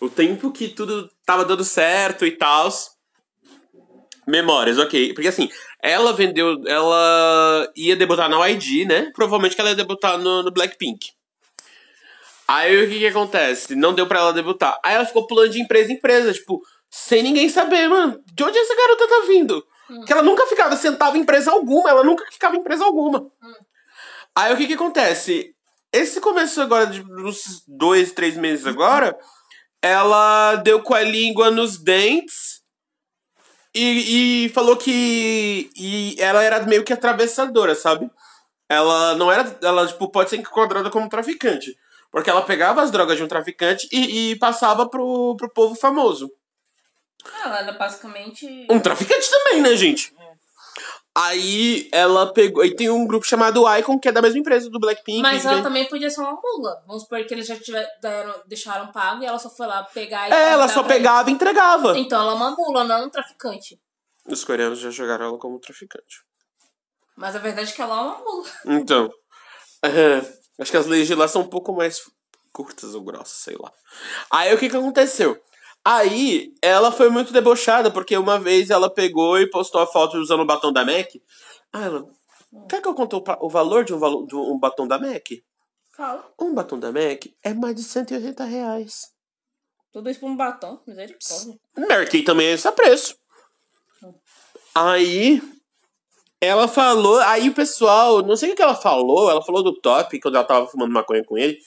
O tempo que tudo tava dando certo e tal. Memórias, ok. Porque assim, ela vendeu. Ela ia debutar na YG, né? Provavelmente que ela ia debutar no, no Blackpink. Aí o que que acontece? Não deu pra ela debutar. Aí ela ficou pulando de empresa em empresa, tipo, sem ninguém saber, mano. De onde essa garota tá vindo? Que ela nunca ficava sentada em empresa alguma, ela nunca ficava em empresa alguma. Aí o que que acontece? Esse começo agora de uns dois, três meses agora, ela deu com a língua nos dentes e, e falou que e ela era meio que atravessadora, sabe? Ela não era. Ela, tipo, pode ser enquadrada como traficante. Porque ela pegava as drogas de um traficante e, e passava pro, pro povo famoso. Ela era basicamente. Um traficante também, né, gente? Aí ela pegou. E tem um grupo chamado Icon, que é da mesma empresa do Blackpink. Mas ela vem- também podia ser uma mula. Vamos supor que eles já tiver, deram, deixaram pago e ela só foi lá pegar e. É, ela só pegava e entregava. Então ela é uma mula, não um traficante. Os coreanos já jogaram ela como traficante. Mas a verdade é que ela é uma mula. Então. é, acho que as leis de lá são um pouco mais curtas ou grossas, sei lá. Aí o que que aconteceu? Aí ela foi muito debochada, porque uma vez ela pegou e postou a foto usando o batom da MAC. Ah, ela. Quer que eu conte o, o valor de um, valo- de um batom da MAC? Fala. Um batom da MAC é mais de 180 reais. Tudo isso pra um batom. Misericórdia. Mary Kay também é esse preço. Aí ela falou, aí o pessoal, não sei o que ela falou, ela falou do top quando ela tava fumando maconha com ele.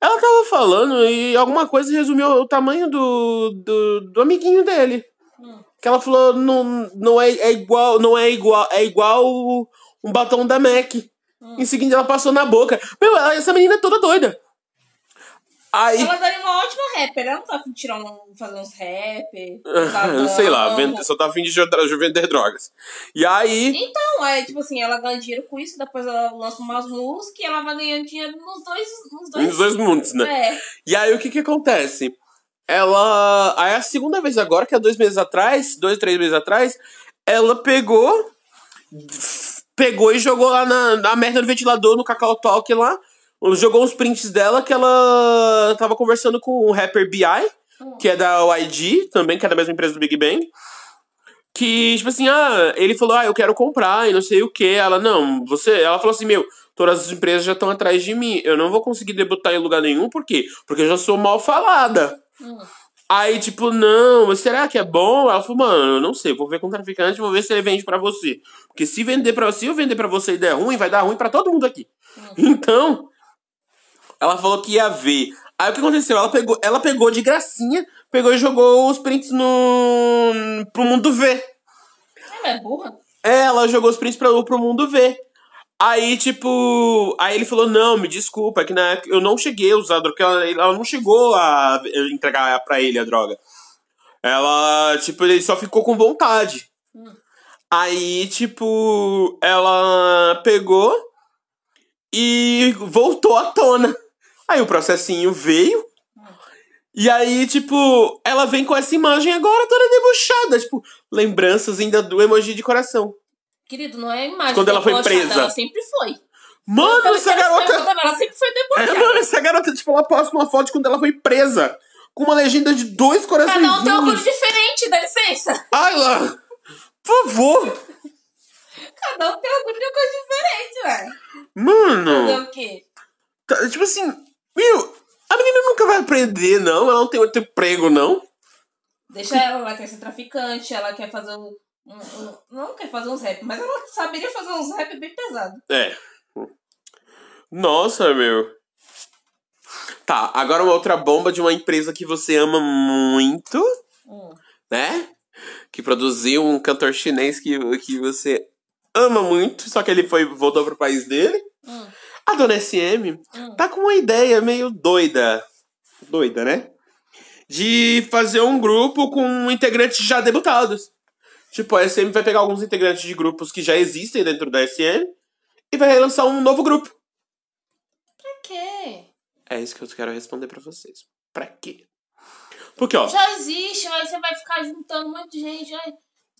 Ela tava falando e alguma coisa resumiu o tamanho do, do, do amiguinho dele. Hum. Que ela falou, não, não é, é igual, não é igual, é igual um batom da MAC. Em seguida ela passou na boca. Meu, essa menina é toda doida. Aí. Ela daria uma ótima rapper. Ela não tá afim de tirar um, fazer uns rap. Eu sei lá, vende- só tá afim de jo- vender drogas. E aí. Então, é tipo assim, ela ganha dinheiro com isso, depois ela lança umas músicas e ela vai ganhando dinheiro nos dois. Nos dois, Nos dois mundos, né? É. E aí o que que acontece? Ela. Aí a segunda vez agora, que é dois meses atrás, dois, três meses atrás, ela pegou. Pegou e jogou lá na, na merda do ventilador no Cacau Talk lá. Jogou uns prints dela que ela tava conversando com o rapper B.I., que é da YG, também, que é da mesma empresa do Big Bang. Que, tipo assim, ah, ele falou, ah, eu quero comprar e não sei o que. Ela, não, você. Ela falou assim, meu, todas as empresas já estão atrás de mim. Eu não vou conseguir debutar em lugar nenhum, por quê? Porque eu já sou mal falada. Aí, tipo, não, mas será que é bom? Ela falou, mano, eu não sei, vou ver com o traficante, vou ver se ele vende pra você. Porque se vender pra você, eu vender pra você e der ruim, vai dar ruim pra todo mundo aqui. Então, ela falou que ia ver. Aí o que aconteceu? Ela pegou, ela pegou de gracinha, pegou e jogou os prints no. pro mundo ver. Ela é burra. É, ela jogou os prints pra, pro mundo ver. Aí, tipo. Aí ele falou: Não, me desculpa, é que na época eu não cheguei a usar a droga, porque ela, ela não chegou a entregar pra ele a droga. Ela, tipo, ele só ficou com vontade. Aí, tipo, ela pegou e voltou à tona. Aí o processinho veio. E aí, tipo, ela vem com essa imagem agora toda debochada. Tipo, lembranças ainda do emoji de coração. Querido, não é imagem. Quando ela foi presa. Ela sempre foi. Mano, essa garota. Ela sempre foi É, debochada. mano, essa garota, tipo, ela posta uma foto de quando ela foi presa. Com uma legenda de dois Cada um tem um orgulho corações. diferente, dá licença. Ai, lá. Por favor. Cada um tem orgulho de uma coisa diferente, velho. Fazer Mano. o quê? tá, tipo assim, meu, a menina nunca vai aprender, não. Ela não tem outro emprego, não. Deixa ela, ela quer ser traficante, ela quer fazer um. um- um- não quer fazer uns rap, mas ela saberia fazer uns rap bem pesado. É. Nossa, meu. Tá, agora uma outra bomba de uma empresa que você ama muito, Hum. né? Que produziu um cantor chinês que, que você ama muito, só que ele foi voltou pro país dele. A dona SM Hum. tá com uma ideia meio doida. Doida, né? De fazer um grupo com integrantes já debutados. Tipo, a SM vai pegar alguns integrantes de grupos que já existem dentro da SM e vai lançar um novo grupo. Pra quê? É isso que eu quero responder pra vocês. Pra quê? Porque, ó, Já existe, aí você vai ficar juntando um monte de gente. Ai,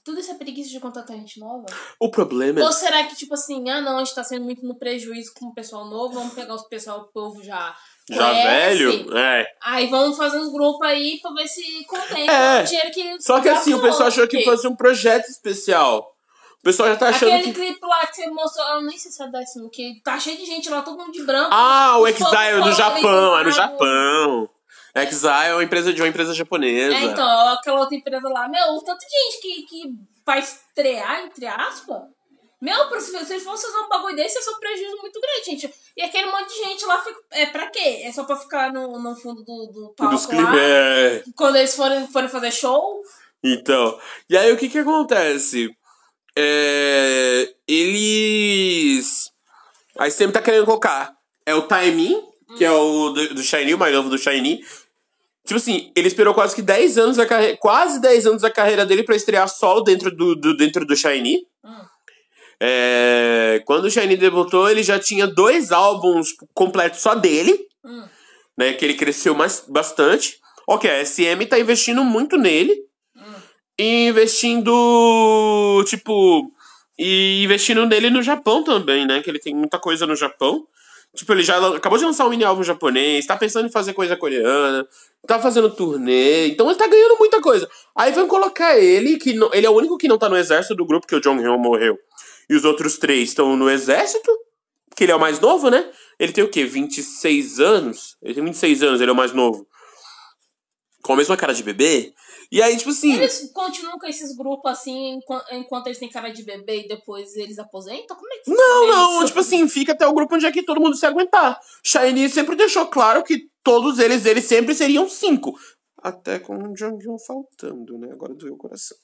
tudo isso é preguiça de contratar gente nova? o problema é. Ou será que, tipo assim, ah não, a gente tá sendo muito no prejuízo com o pessoal novo, vamos pegar os pessoal, o povo já Já conhece, velho? É. Aí vamos fazer uns grupos aí pra ver se contém É. o dinheiro que. Só que assim, o pessoal achou que fosse um projeto especial. O pessoal já tá achando Aquele que. clipe lá que você mostrou, eu nem sei se é décimo, que tá cheio de gente lá, todo mundo de branco. Ah, o Exile do falam Japão, é no Japão. Exile é uma empresa de uma empresa japonesa. É, então, aquela outra empresa lá, meu, o tanto de gente que, que vai estrear, entre aspas. Meu, se vocês fossem fazer um bagulho desse, ia ser um prejuízo muito grande, gente. E aquele monte de gente lá, fica, é pra quê? É só pra ficar no, no fundo do, do palco Dos lá? É. Quando eles forem, forem fazer show? Então, e aí o que que acontece? É, eles. Aí sempre tá querendo colocar. É o Taimin, que é o do, do Shiny, o mais novo do Shiny. Tipo assim, ele esperou quase que 10 anos da carreira. Quase 10 anos da carreira dele pra estrear solo dentro do, do, dentro do Shiny. Hum. É, quando o Shiny debutou, ele já tinha dois álbuns completos só dele Hum. né? Que ele cresceu mais, bastante. Ok, a SM tá investindo muito nele. E investindo, tipo. E investindo nele no Japão também, né? Que ele tem muita coisa no Japão. Tipo, ele já acabou de lançar um mini álbum japonês, tá pensando em fazer coisa coreana, tá fazendo turnê, então ele tá ganhando muita coisa. Aí vão colocar ele, que não- ele é o único que não tá no exército do grupo, que o Jong Hyun morreu. E os outros três estão no exército, que ele é o mais novo, né? Ele tem o quê? 26 anos? Ele tem 26 anos, ele é o mais novo. Com a mesma cara de bebê. E aí, tipo assim. Eles continuam com esses grupos assim enquanto, eles têm cara de bebê e depois eles aposentam? Como é que Não, não, isso? tipo assim, fica até o grupo onde é que todo mundo se aguentar. Shiny sempre deixou claro que todos eles, eles sempre seriam cinco. Até com o Jonghyun faltando, né? Agora doeu o coração.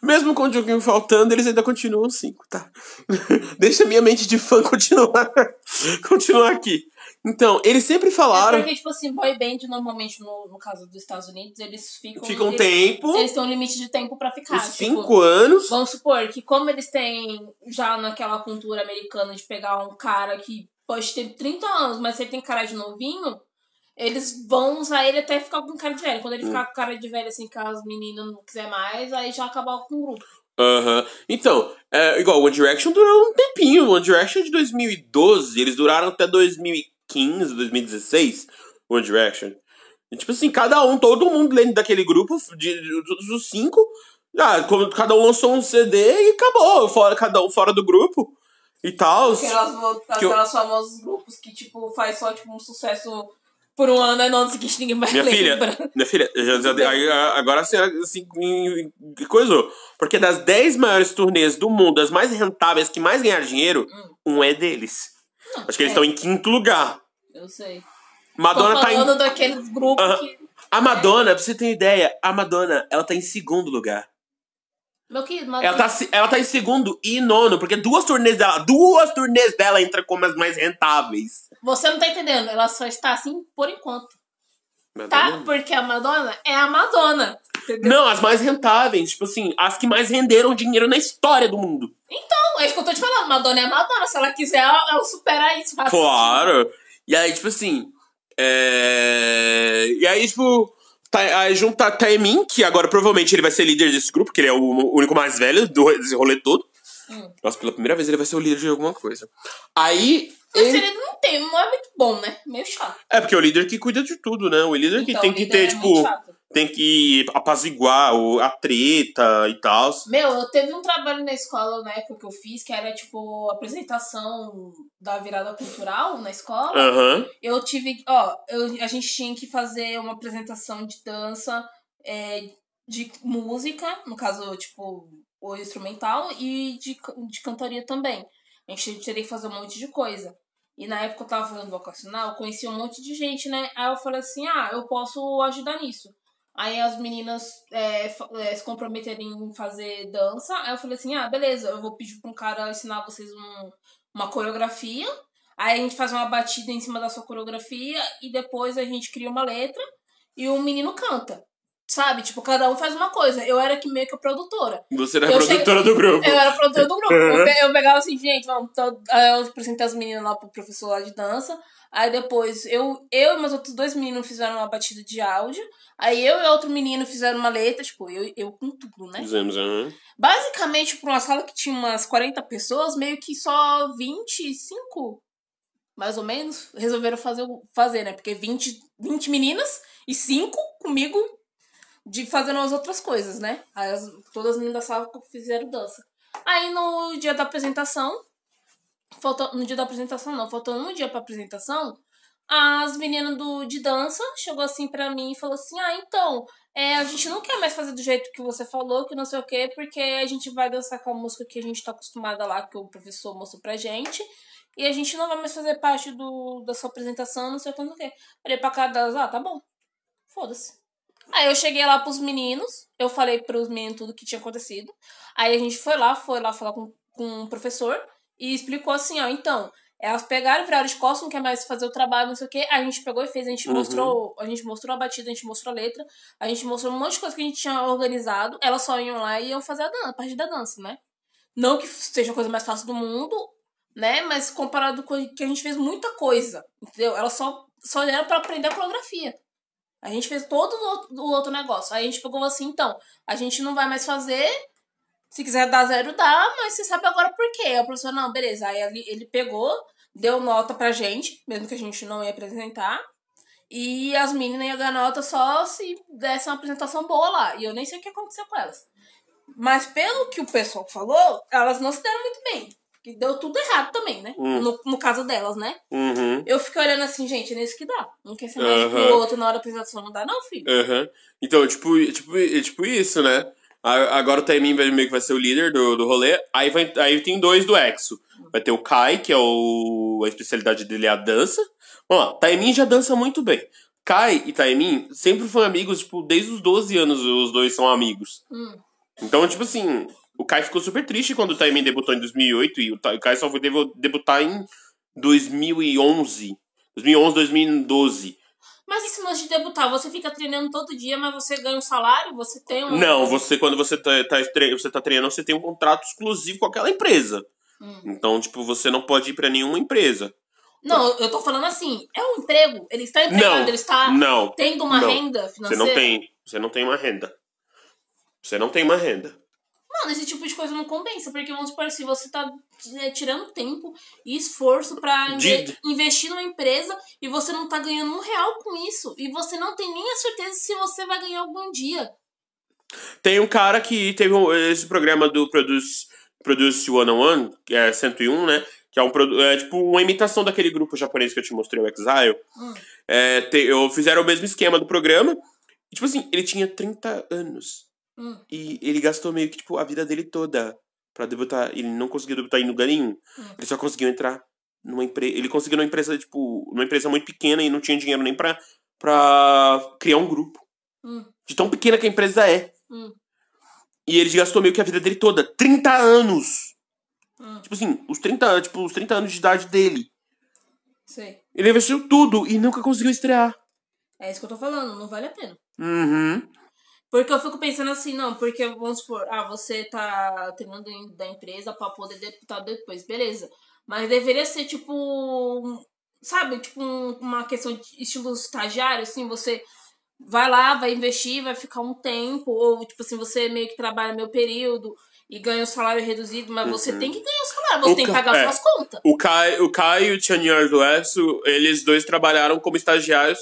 Mesmo com o Jonghyun faltando, eles ainda continuam cinco, tá? Deixa minha mente de fã continuar, continuar aqui. Então, eles sempre É falaram. porque, tipo assim, boy band, normalmente, no, no caso dos Estados Unidos, eles ficam. Fica um eles, tempo, Eles têm um limite de tempo pra ficar. uns tipo, cinco anos. Vamos supor que, como eles têm já naquela cultura americana de pegar um cara que pode ter 30 anos, mas ele tem cara de novinho, eles vão usar ele até ficar com cara de velho. Quando ele ficar com cara de velho, assim, que as meninas não quiser mais, aí já acabar com o grupo. Aham. Então, é, igual, One Direction durou um tempinho. One Direction é de 2012. Eles duraram até 2015, 2016. One Direction. E, tipo assim, cada um, todo mundo dentro daquele grupo, de, de- os cinco, ah, como cada um lançou um CD e acabou. Fora, cada um fora do grupo e tal. Aquelas, Que eu- aquelas famosos grupos que, tipo, faz só, tipo, um sucesso por um ano, aí no ano seguinte ninguém vai Minha filha, minha filha, já, já- a- agora assim, assim coisou. Porque das 10 maiores turnês do mundo, as mais rentáveis, que mais ganharam dinheiro, um é deles. Não, Acho que eles é, estão em quinto lugar. Eu sei. Madonna Tô tá em. falando daqueles grupos Aham. que... A Madonna, pra você ter ideia, a Madonna, ela tá em segundo lugar. Meu querido, mas... Ela tá, ela tá em segundo e nono, porque duas turnês dela, duas turnês dela entram como as mais rentáveis. Você não tá entendendo, ela só está assim por enquanto. Tá? Madonna? Porque a Madonna é a Madonna. Entendeu? Não, as mais rentáveis, tipo assim, as que mais renderam dinheiro na história do mundo. Não, é isso que eu tô te falando. Madonna é a Madonna. Se ela quiser, ela, ela supera isso. rapidinho. Claro! E aí, tipo assim. É... E aí, tipo. Tá, aí junta Taemin, que agora provavelmente ele vai ser líder desse grupo, que ele é o único mais velho do, desse rolê todo. Hum. Nossa, pela primeira vez ele vai ser o líder de alguma coisa. Aí. Mas ele- ele não tem, não é muito bom, né? Meio chato. É porque é o líder que cuida de tudo, né? O líder que Então, tem o que líder ter, é tipo. chato. Tem que apaziguar a treta e tal. Meu, eu teve um trabalho na escola na época que eu fiz, que era tipo apresentação da virada cultural na escola. Aham. Eu tive, ó, eu, a gente tinha que fazer uma apresentação de dança, é, de música, no caso, tipo, o instrumental, e de, de cantoria também. A gente teria que fazer um monte de coisa. E na época eu tava fazendo vocacional, eu conheci um monte de gente, né? Aí eu falei assim, ah, eu posso ajudar nisso. Aí as meninas é, é, se comprometerem em fazer dança. Aí eu falei assim, ah, beleza, eu vou pedir pra um cara ensinar vocês um- uma coreografia. Aí a gente faz uma batida em cima da sua coreografia e depois a gente cria uma letra e o menino canta. Sabe? Tipo, cada um faz uma coisa. Eu era que meio que a produtora. Você era a produtora cheguei- do grupo. Eu era a produtora do grupo. Eu, pe- eu pegava assim, gente, vamos. Aí eu apresentei as meninas lá pro professor lá de dança. Aí depois eu, eu e meus outros dois meninos fizeram uma batida de áudio. Aí eu e outro menino fizeram uma letra, tipo, eu, eu com tudo, né? Fizemos, aham. Basicamente, pra uma sala que tinha umas 40 pessoas, meio que só 25 mais ou menos, resolveram fazer, fazer né? Porque 20, 20 meninas e 5 comigo de fazendo as outras coisas, né? Aí as, todas as meninas da sala fizeram dança. Aí no dia da apresentação, faltou, no dia da apresentação não, faltando um dia pra apresentação, as meninas do, de dança chegou assim pra mim e falou assim: Ah, então, é, a gente não quer mais fazer do jeito que você falou, que não sei o quê, porque a gente vai dançar com a música que a gente tá acostumada lá, que o professor mostrou pra gente. E a gente não vai mais fazer parte do, da sua apresentação, não sei o que, não sei o que. Olhei pra cara delas, ah, tá bom. Foda-se. Aí eu cheguei lá pros meninos, eu falei pros meninos tudo que tinha acontecido. Aí a gente foi lá, foi lá falar com, com o professor e explicou assim, ó, então, elas pegaram, viraram de costas, não quer mais fazer o trabalho, não sei o que. A gente pegou e fez, a gente Uhum. mostrou, a gente mostrou a batida, a gente mostrou a letra, a gente mostrou um monte de coisa que a gente tinha organizado. Elas só iam lá e iam fazer a, dança, a parte da dança, né? Não que seja a coisa mais fácil do mundo, né? Mas comparado com que a gente fez muita coisa, entendeu? Elas só, só era pra aprender a coreografia. A gente fez todo o outro negócio. Aí a gente pegou assim, então, a gente não vai mais fazer. Se quiser dar zero, dá, mas você sabe agora por quê. Aí o professor, não, beleza. Aí ele, ele pegou, deu nota pra gente, mesmo que a gente não ia apresentar. E as meninas iam ganhar nota só se desse uma apresentação boa lá. E eu nem sei o que aconteceu com elas. Mas pelo que o pessoal falou, elas não se deram muito bem. Que deu tudo errado também, né? Hum. No, no caso delas, né? Uhum. Eu fiquei olhando assim, gente, é nisso que dá. Um quer ser mais que Aham. o outro na hora da apresentação, não dá, não, filho. Aham. Então, tipo, tipo, é tipo isso, né? Agora o Taimin vai- meio que vai ser o líder do, do rolê. Aí, vai, aí tem dois do Exo. Vai ter o Kai, que é o, a especialidade dele é a dança. Vamos lá, Taimin já dança muito bem. Kai e Taimin sempre foram amigos, tipo, desde os 12 anos os dois são amigos. Hum. Então, tipo assim, o Kai ficou super triste quando o Taimin debutou em 2008 e o Kai só foi debutar em 2011. 2011, 2012. Mas esse lance de debutar, você fica treinando todo dia, mas você ganha um salário, você tem um. Não, você, quando você tá, tá, você tá treinando, você tem um contrato exclusivo com aquela empresa. Hum. Então, tipo, você não pode ir pra nenhuma empresa. Não, eu tô falando assim, é um emprego. Ele está empregado, Não, ele está não. tendo uma não. renda Você financeira. não tem. Você não tem uma renda. Você não tem uma renda. Mano, esse tipo de coisa não compensa, porque vamos supor, se você tá é, tirando tempo e esforço pra inve- investir numa empresa e você não tá ganhando um real com isso, e você não tem nem a certeza se você vai ganhar algum dia. Tem um cara que teve um- esse programa do Produce, Produce 101, que é 101, né? Que é, um, é tipo uma imitação daquele grupo japonês que eu te mostrei, o Exile. Hum. É, te- eu fizeram o mesmo esquema do programa. E, tipo assim, ele tinha 30 anos. Hum. E ele gastou meio que, tipo, a vida dele toda pra debutar. Ele não conseguiu debutar em lugar nenhum. Hum. Ele só conseguiu entrar numa empresa. Ele conseguiu numa empresa, tipo, numa empresa muito pequena e não tinha dinheiro nem pra, pra criar um grupo. Hum. De tão pequena que a empresa é. Hum. E ele gastou meio que a vida dele toda. 30 anos! Hum. Tipo assim, os 30, tipo, os 30 anos de idade dele. Sei. Ele investiu tudo e nunca conseguiu estrear. É isso que eu tô falando, não vale a pena. Uhum. Porque eu fico pensando assim, não, porque vamos supor, ah, você tá treinando da empresa pra poder deputar depois, beleza. Mas deveria ser tipo, um- sabe, tipo um- uma questão de estilo estagiário, assim, você vai lá, vai investir, vai ficar um tempo, ou tipo assim, você meio que trabalha meio período e ganha um salário reduzido, mas você Uhum. tem que ganhar o salário, você O tem que pagar é. suas contas. O Kai, o Kai e o do Exo, eles dois trabalharam como estagiários,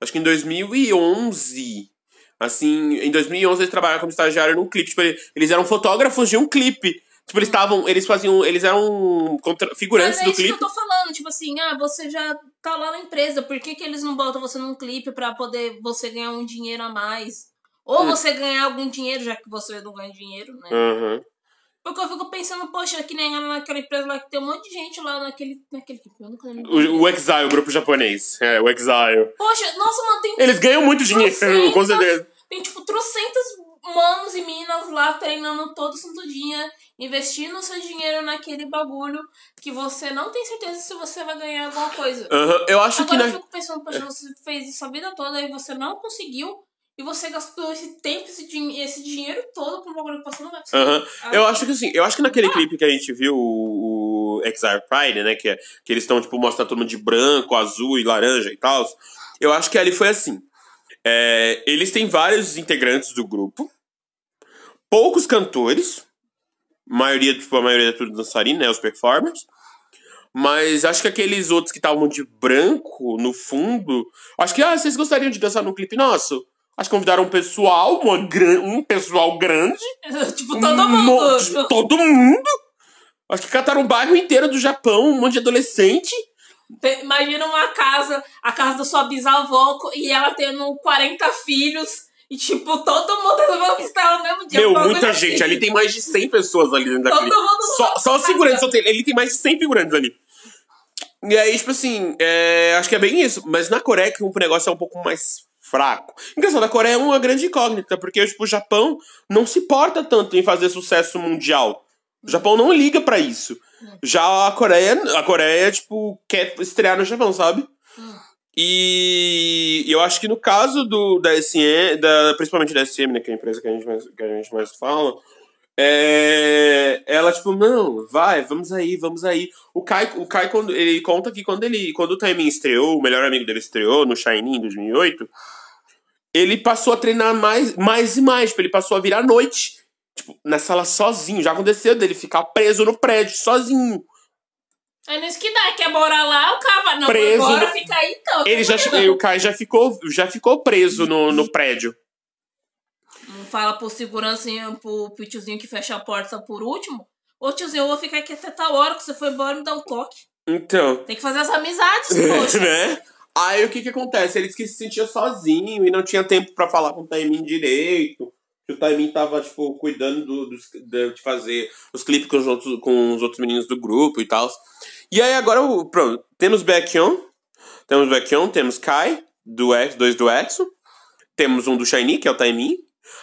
acho que em 2011. Assim, em 2011 eles trabalharam como estagiário num clipe. Tipo, ele- eles eram fotógrafos de um clipe. Tipo, eles estavam. Eles faziam. Eles eram contra- figurantes Mas é do isso clipe. que eu tô falando, tipo assim, ah, você já tá lá na empresa, por que, que eles não botam você num clipe pra poder você ganhar um dinheiro a mais? Ou Hum. você ganhar algum dinheiro, já que você não ganha dinheiro, né? Uhum. Porque eu fico pensando, poxa, que nem naquela empresa lá que tem um monte de gente lá naquele, naquele. Eu nunca lembro. O, o Exile, o grupo japonês. É, o Exile. Poxa, nossa, mano, tem, Eles ganham muito dinheiro, com certeza. tem tipo trocentas manos e minas lá treinando todo santo dia, investindo seu dinheiro naquele bagulho que você não tem certeza se você vai ganhar alguma coisa. Uhum. Eu acho Agora que. eu Na... fico pensando, poxa, você fez isso a vida toda e você não conseguiu. E você gastou esse tempo, esse, din esse dinheiro todo pra um bagulho que você não vai conseguir. Ah, Eu acho que assim, eu acho que naquele clipe que a gente viu, o, Exile Pride, né? Que, é, que eles estão, tipo, mostrando todo mundo de branco, azul e laranja e tal. Eu acho que ali foi assim. É, eles têm vários integrantes do grupo, poucos cantores, maioria, tipo, a maioria é tudo dançarino, né? Os performers. Mas acho que aqueles outros que estavam de branco no fundo. Acho que, ah, vocês gostariam de dançar num clipe nosso? Acho que convidaram um pessoal, uma gran... um pessoal grande. tipo, todo um mundo. monte- todo mundo. Acho que cataram o bairro inteiro do Japão, um monte de adolescente. Te- Imagina uma casa, a casa da sua bisavó e ela tendo 40 filhos. E, tipo, todo mundo resolveu visitar no mesmo dia. Meu, um muita assim. gente. Ali tem mais de 100 pessoas ali dentro Todo daquele. mundo Só, só os figurantes. só tem- Ali tem mais de 100 figurantes ali. E aí, tipo assim, é, acho que é bem isso. Mas na Coreia que o negócio é um pouco mais fraco. Engraçado, a Coreia é uma grande incógnita, porque tipo, o Japão não se porta tanto em fazer sucesso mundial. O Japão não liga pra isso. Já a Coreia, a Coreia, tipo, quer estrear no Japão, sabe? E eu acho que no caso do, da SM, da, principalmente da SM, né, que é a empresa que a gente mais, que a gente mais fala, é, ela, tipo, não, vai, vamos aí, vamos aí. O Kai, o Kai quando, ele conta que quando ele quando o Taemin estreou, o melhor amigo dele estreou no Shiny em 2008, ele passou a treinar mais, mais e mais, tipo, ele passou a virar à noite, tipo, na sala sozinho. Já aconteceu dele ficar preso no prédio, sozinho. É nisso que dá, quer morar lá, o cara vai. Não, Preso agora no- fica aí então. Ele já, o Kai já ficou, já ficou preso no, no prédio. Não fala pro segurança pro, pro tiozinho que fecha a porta por último. Ô tiozinho, eu vou ficar aqui até tal hora que você foi embora me dá um toque. Então, Tem que fazer as amizades, poxa. né? Aí o que que acontece? Ele disse que se sentia sozinho e não tinha tempo pra falar com o Taimin direito. Que o Taimin tava, tipo, cuidando do, dos- de, fazer os clipes com os, outros, com os outros meninos do grupo e tal. E aí agora, pronto, temos Baekhyun, temos Baekhyun, temos Kai, do X, dois do EXO. Temos um do Shiny, que é o Taimin.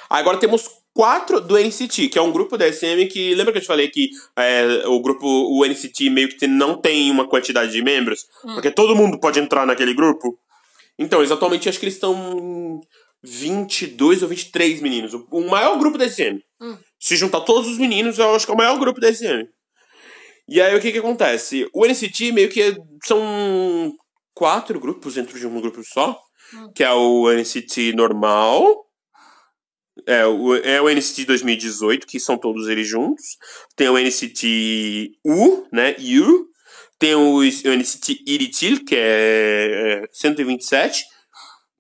Agora temos quatro do NCT, que é um grupo da SM que. Lembra que eu te falei que é, o grupo, o NCT, meio que não tem uma quantidade de membros? Porque todo mundo pode entrar naquele grupo? Então, eles atualmente acho que eles estão em 22 ou 23 meninos. O, maior grupo da SM. Hum. Se juntar todos os meninos, eu acho que é o maior grupo da SM. E aí o que que acontece? O NCT meio que são quatro grupos dentro de um grupo só. Que é o NCT normal. É o, é o NCT 2018, que são todos eles juntos. Tem o NCT U, né? U. Tem o, o NCT Iritil, que é, é 127.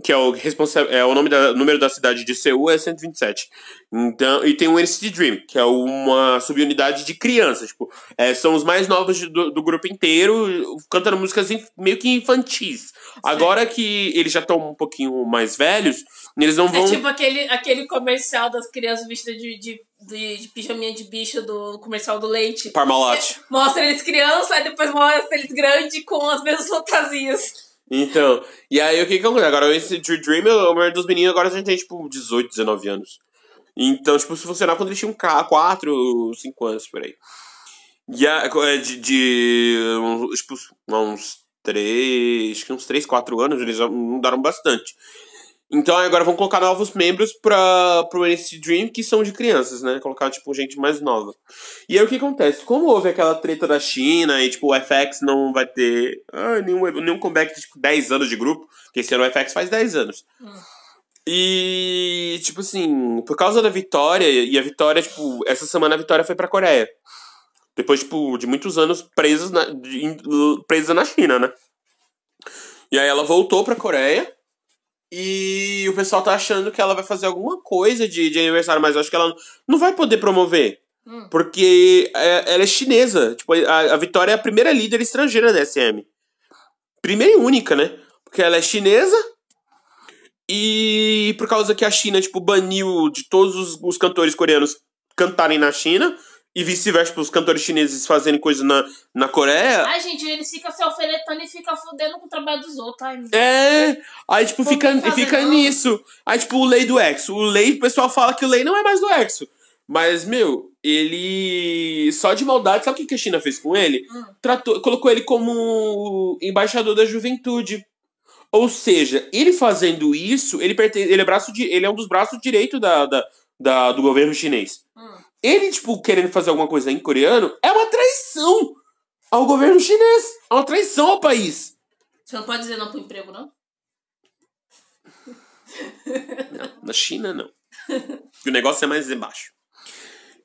Que é o, responsável, é o nome da, número da cidade de Seul, é 127. Então, e tem o NCT Dream, que é uma subunidade de crianças. Tipo, é, são os mais novos do, do grupo inteiro, cantando músicas inf- meio que infantis. Agora que eles já estão um pouquinho mais velhos, eles não vão. É tipo aquele, aquele comercial das crianças vestidas de, de, de, de pijaminha de bicho do comercial do leite. Parmalat. Mostra eles crianças, aí depois mostra eles grandes com as mesmas fantasias. Então, e aí o que que acontece? Agora, esse Dream, o maior dos meninos agora já tem, tipo, 18, 19 anos. Então, tipo, se funcionar quando eles tinham 4, 5 anos, por aí. E a, é, de, de uns, tipo, uns 3, acho que uns 3, 4 anos, eles mudaram bastante. Então agora vão colocar novos membros pra, pro NCT Dream, que são de crianças, né? Colocar, tipo, gente mais nova. E aí o que acontece? Como houve aquela treta da China e, tipo, o FX não vai ter ah, nenhum, nenhum comeback de, tipo, 10 anos de grupo, porque esse ano o FX faz 10 anos. E, tipo assim, por causa da Vitória, e a Vitória, tipo, essa semana a Vitória foi pra Coreia. Depois, tipo, de muitos anos presos na, presa na China, né? E aí ela voltou pra Coreia. E o pessoal tá achando que ela vai fazer alguma coisa de, de aniversário, mas eu acho que ela não vai poder promover. Hum. Porque é- ela é chinesa. Tipo, a, a Vitória é a primeira líder estrangeira da SM. Primeira e única, né? Porque ela é chinesa. E por causa que a China, tipo, baniu de todos os, os cantores coreanos cantarem na China. E vice-versa, os cantores chineses fazerem coisa na, na Coreia. Ai, gente, eles ficam se alfinetando e ficam fudendo com o trabalho dos outros. Ai, É, aí tipo, fica, fica não. nisso. Aí tipo, o Lei do Exo. O Lei, o pessoal fala que o Lei não é mais do Exo. Mas, meu, ele. Só de maldade, sabe o que que a China fez com ele? Hum. Tratou, colocou ele como embaixador da juventude. Ou seja, ele fazendo isso, ele, pertence, ele, é, braço de, ele é um dos braços direitos da, da, da- do governo chinês. Hum. Ele, tipo, querendo fazer alguma coisa em coreano, é uma traição ao governo chinês. É uma traição ao país. Você não pode dizer não pro emprego, não? Na China, não. O negócio é mais embaixo.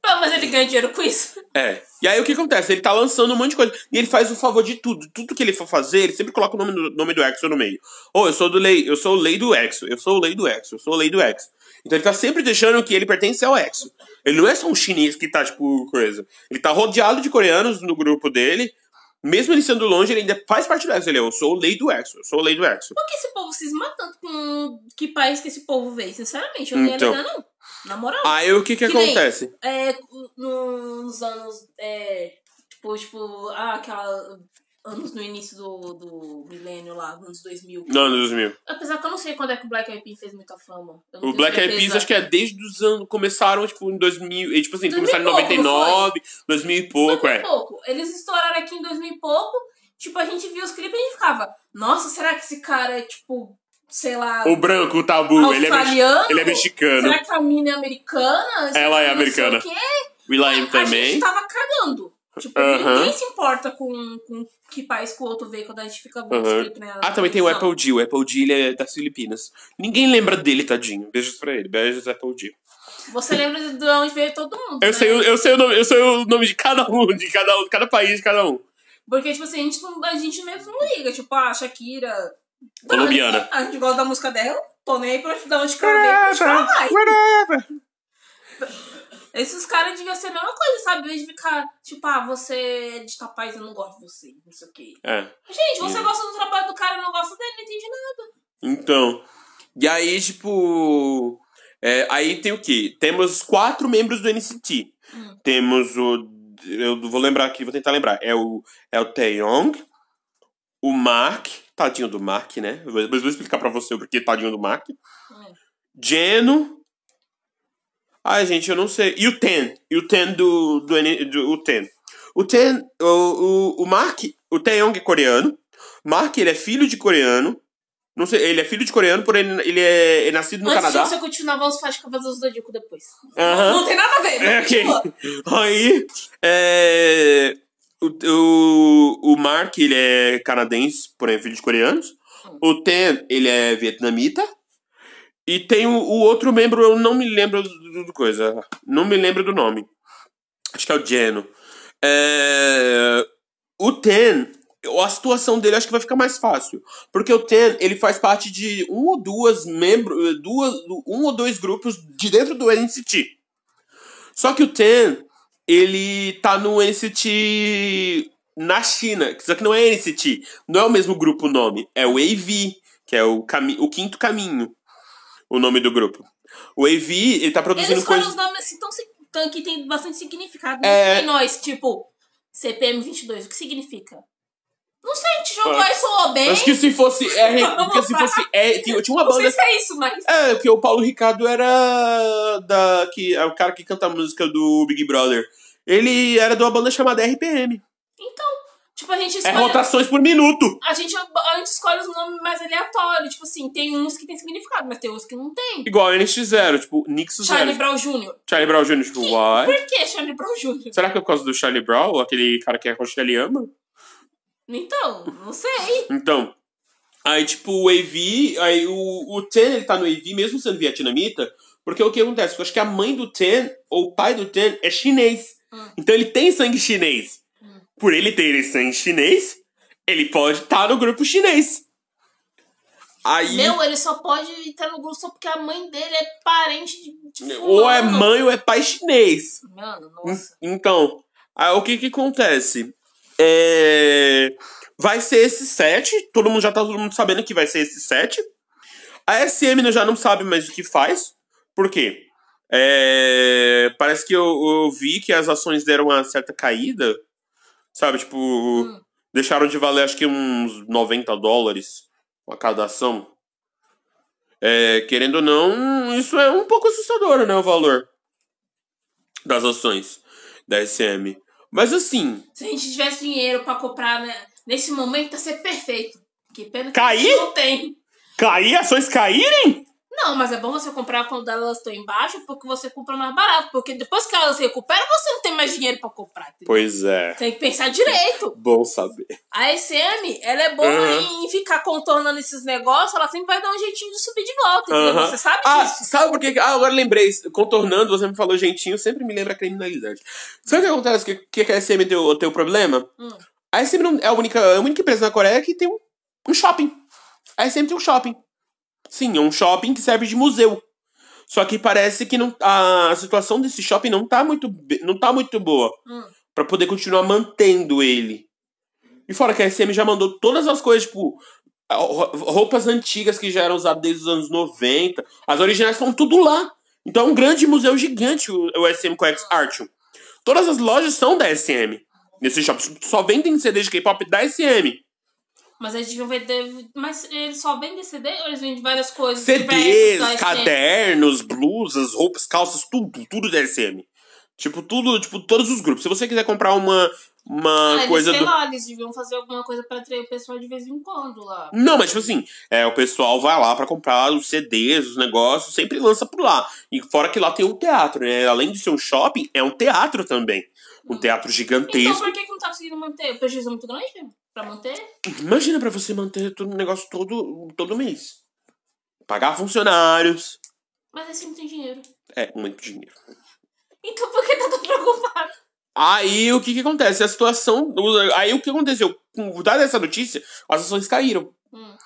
Não, mas ele ganha dinheiro com isso. É. E aí o que acontece? Ele tá lançando um monte de coisa. E ele faz o favor de tudo. Tudo que ele for fazer, ele sempre coloca o nome do, nome do Exo no meio. Ou eu sou do Lei, eu sou o Lei do Exo, eu sou o Lei do Exo, eu sou o Lei do Exo. Então ele tá sempre deixando que ele pertence ao Exo. Ele não é só um chinês que tá, tipo, coisa. Ele tá rodeado de coreanos no grupo dele. Mesmo ele sendo longe, ele ainda faz parte do Exo. Ele é, eu sou o Lei do Exo, eu sou o Lei do Exo. Por que esse povo cisma tanto com que país que esse povo veio? Sinceramente, eu não ia Então. ligar, não. Na moral. Aí o que que, Que nem- acontece? É, nos anos. É, tipo, tipo, ah, aquela. Anos no início do, do milênio lá, anos 2000. Não, anos 2000. Apesar que eu não sei quando é que o Black Eyed Peas fez muita fama. O Black Eyed. Peas acho que é desde os anos. Começaram, tipo, em 2000. E, tipo assim, 2000 começaram em e pouco, não 99, 2000 e pouco, Muito é. pouco. Eles estouraram aqui em 2000 e pouco. Tipo, a gente via os clipes e a gente ficava, nossa, será que esse cara é, tipo, sei lá, O branco, o tabu, ele é, ele é mexicano. Será que a mina é americana? Ela é americana. o Will.i.am A também. gente tava cagando. Tipo, Aham. ninguém se importa com, com que país que o outro vê quando a gente fica Aham. os clipes, né? Ah, também tem o Apple D. O Apple D ele é das Filipinas. Ninguém lembra dele, tadinho. Beijos pra ele. Beijos, Apple D. Você lembra de onde veio todo mundo, Eu né? sei, o- eu, sei o nome, eu sei o nome de cada um, de cada, um, de cada país, de cada um. Porque, tipo assim, a gente, não, a gente mesmo não liga. Tipo, a Shakira... Colombiana. A gente gosta da música dela. Tô nem aí pra onde ela vai. Whatever. Esses caras deviam ser a mesma coisa, sabe? Em vez de ficar, tipo, ah, você é de tal país, eu não gosto de você, não sei o quê. É. Gente, você Hum. gosta do trabalho do cara e não gosta dele, não entende nada. Então. E aí, tipo. é, aí tem o quê? Temos quatro membros do NCT. Hum. Temos o. Eu vou lembrar aqui, vou tentar lembrar. É o, é o Taeyong, o Mark. Tadinho do Mark, né? Eu vou- Depois vou explicar pra você o porquê tadinho do Mark. Hum. Geno. Ai, gente, eu não sei. E o Ten. E o Ten do. do, do o Ten. O Ten. O, o, o Mark. O Taeyong é coreano. Mark, ele é filho de coreano. Não sei, ele é filho de coreano, porém ele é, é nascido no Antes Canadá. de você continuar, vamos falar de Cavaleiros do Zodíaco depois. Aham. Não tem nada a ver. É, mas ok. Aí, é, o, o, o Mark, ele é canadense, porém é filho de coreanos. O Ten, ele é vietnamita. E tem o, o outro membro, eu não me lembro do, do- coisa. Não me lembro do nome. Acho que é o Geno. É, o Ten, a situação dele acho que vai ficar mais fácil. Porque o Ten, ele faz parte de um ou duas membros, duas, um ou dois grupos de dentro do NCT. Só que o Ten, ele tá no NCT na China. Só que não é NCT. Não é o mesmo grupo nome. É o AV, que é o, cami o quinto caminho. O nome do grupo. O AV, ele tá produzindo Eles coisas. os nomes assim tão, que tem bastante significado. É. E nós, tipo, CPM 22, o que significa? Não sei, a gente jogou Ah, e soou bem. Acho que se fosse R, porque se fosse R, tinha, uma Não sei banda se é isso, mas. É, porque o Paulo Ricardo era da que é o cara que canta a música do Big Brother. Ele era de uma banda chamada RPM. Então, tipo, a gente É escolhe. rotações por minuto. a, gente, a gente escolhe os nomes mais aleatórios. Tipo assim, tem uns que tem significado, mas tem uns que não tem. Igual a NX0, tipo, Charlie Zero. Brown Jr. Charlie Brown Jr., tipo, why? Por que Charlie Brown Jr.? Será que é por causa do Charlie Brown, aquele cara que a Rochelle ama? Então, não sei. Então, aí tipo, o AV, aí o, o Ten, ele tá no AV, mesmo sendo vietnamita, porque o que acontece? Eu acho que a mãe do Ten, ou o pai do Ten, é chinês. Hum. Então ele tem sangue chinês. Por ele ter sangue chinês, ele pode estar no grupo chinês. Aí, Meu, ele só pode entrar no grupo só porque a mãe dele é parente de. de ou é mãe ou é pai chinês. Mano, nossa. Então, aí, o que que acontece? É, Vai ser esse set, todo mundo já tá todo mundo sabendo que vai ser esse set. A SM já não sabe mais o que faz. Por quê? É, Parece que eu, eu vi que as ações deram uma certa caída. Sabe, tipo, deixaram de valer acho que uns 90 dólares a cada ação. É, querendo ou não, isso é um pouco assustador, né? O valor das ações da SM. Mas assim, Se a gente tivesse dinheiro pra comprar né, nesse momento, ia ser perfeito. Que pena que Cair? a gente não tem. cair, ações caírem? Não, mas é bom você comprar quando elas estão embaixo, porque você compra mais barato. Porque depois que elas recuperam, você não tem mais dinheiro pra comprar. Entendeu? Pois é. Tem que pensar direito. Bom saber. A SM, ela é boa Uhum. em ficar contornando esses negócios, ela sempre vai dar um jeitinho de subir de volta? Aham. Você sabe Ah, disso. sabe por quê? Ah, agora lembrei. Contornando, você me falou jeitinho, sempre me lembra a criminalidade. Sabe o que acontece? O que, que a SM tem o, tem o problema? Hum. A SM não, é a única, a única empresa na Coreia que tem um, um shopping. A SM tem um shopping. Sim, é um shopping que serve de museu. Só que parece que não, a situação desse shopping não tá muito, não tá muito boa. Hum. Pra poder continuar mantendo ele. E fora que a SM já mandou todas as coisas, tipo, ro- roupas antigas que já eram usadas desde os anos 90. As originais estão tudo lá. Então é um grande museu gigante, o, SM Coex Artium. Todas as lojas são da SM. Nesse shopping. Só vendem CDs de K-pop da SM. Mas eles deviam vender. Mas eles só vendem CD ou eles vendem várias coisas? CDs, cadernos, blusas, roupas, calças, tudo, tudo da SM. Tipo, tudo, tipo, todos os grupos. Se você quiser comprar uma, uma Ah, eles, coisa sei do. lá, eles deviam fazer alguma coisa pra atrair o pessoal de vez em quando lá. Não, mas tipo assim, é, o pessoal vai lá pra comprar os CDs, os negócios, sempre lança por lá. E fora que lá tem um teatro, né? Além de ser um shopping, é um teatro também. Um teatro Então gigantesco. por que, que não tá conseguindo manter? O prejuízo é muito grande pra manter? Imagina pra você manter todo o negócio todo, todo mês. Pagar funcionários. Mas assim não tem dinheiro. É, muito dinheiro. Então por que tá tão preocupado? Aí o que que acontece? A situação. Aí o que aconteceu? Com dada essa notícia, as ações caíram. Hum.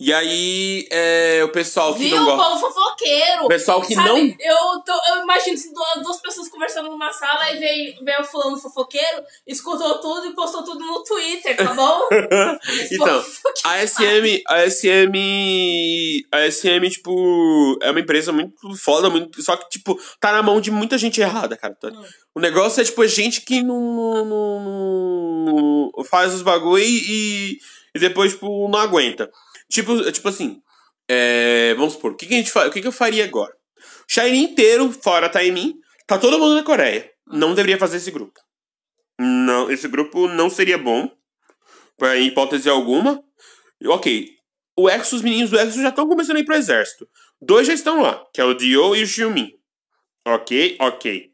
E aí é, o pessoal que Viu, não o gosta. povo fofoqueiro. O pessoal que Sabe, não. Eu, tô, eu imagino se duas, pessoas conversando numa sala e veio, veio o fulano fofoqueiro, escutou tudo e postou tudo no Twitter, tá bom? Então. A SM, a SM, a SM, tipo, é uma empresa muito foda, muito, só que, tipo, tá na mão de muita gente errada, cara. tá? Hum. O negócio é, tipo, gente que não, não- não faz os bagulho e, e depois, tipo, não aguenta. Tipo, tipo assim, é, vamos supor, o que, que, a gente fa- o que, que eu faria agora? O Shine inteiro, fora Taimin, tá todo mundo na Coreia. Não deveria fazer esse grupo. Não, esse grupo não seria bom, pra- em hipótese alguma. Ok, o Exo, os meninos do Exo já estão começando a ir pro exército. Dois já estão lá, que é o Dio e o Xiumin. Ok, ok.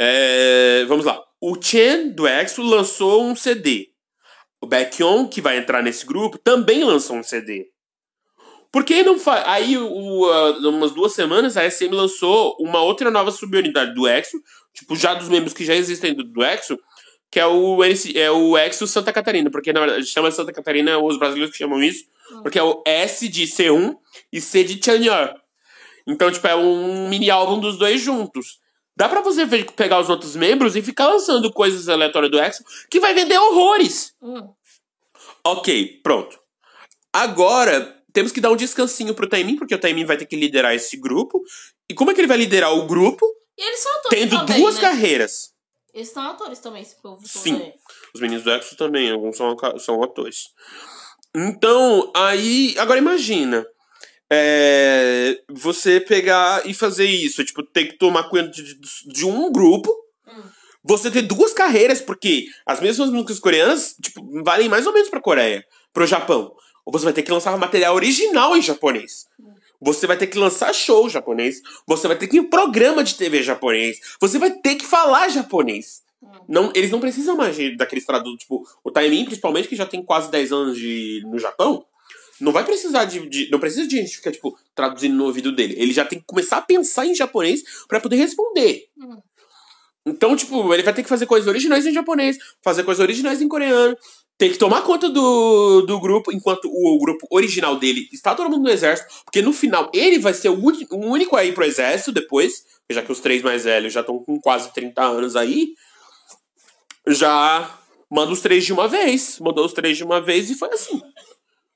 É, vamos lá. O Chen do Exo lançou um CD. O Baekhyun, que vai entrar nesse grupo, também lançou um CD. Por que não faz. Aí, o, ah, umas duas semanas, a SM lançou uma outra nova subunidade do Exo, tipo, já dos membros que já existem do, do Exo, que é o, NC é o Exo Santa Catarina, porque na verdade chama Santa Catarina, os brasileiros que chamam isso, porque é o S de C1 e C de Chanyeol. Então, tipo, é um mini álbum dos dois juntos. Dá pra você ver- pegar os outros membros e ficar lançando coisas aleatórias do Exo que vai vender horrores. Hum. Ok, pronto. Agora, temos que dar um descansinho pro Taimin, porque o Taimin vai ter que liderar esse grupo. E como é que ele vai liderar o grupo E eles são atores tendo também, duas né? carreiras? Eles são atores também, esse povo. Sim. também. Os meninos do Exo também, alguns são, são atores. Então, aí. Agora imagina. É, você pegar e fazer isso. Tipo, ter que tomar conta de, de um grupo. Hum. Você ter duas carreiras, porque as mesmas músicas coreanas, tipo, valem mais ou menos pra Coreia, pro Japão. Ou você vai ter que lançar material original em japonês. Você vai ter que lançar show japonês. Você vai ter que ir em programa de TV japonês. Você vai ter que falar japonês. Não, eles não precisam mais daqueles tradutores. Tipo, o Taimin, principalmente, que já tem quase 10 anos de, no Japão, não vai precisar de, de- Não precisa de gente ficar, tipo, traduzindo no ouvido dele. Ele já tem que começar a pensar em japonês pra poder responder. Hum. Então, tipo, ele vai ter que fazer coisas originais em japonês, fazer coisas originais em coreano, tem que tomar conta do, do grupo, enquanto o, grupo original dele está todo mundo no exército, porque no final ele vai ser o, o único a ir pro exército depois, já que os três mais velhos já estão com quase 30 anos aí, já manda os três de uma vez, mandou os três de uma vez e foi assim.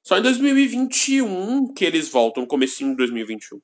Só em 2021 que eles voltam, comecinho de 2021.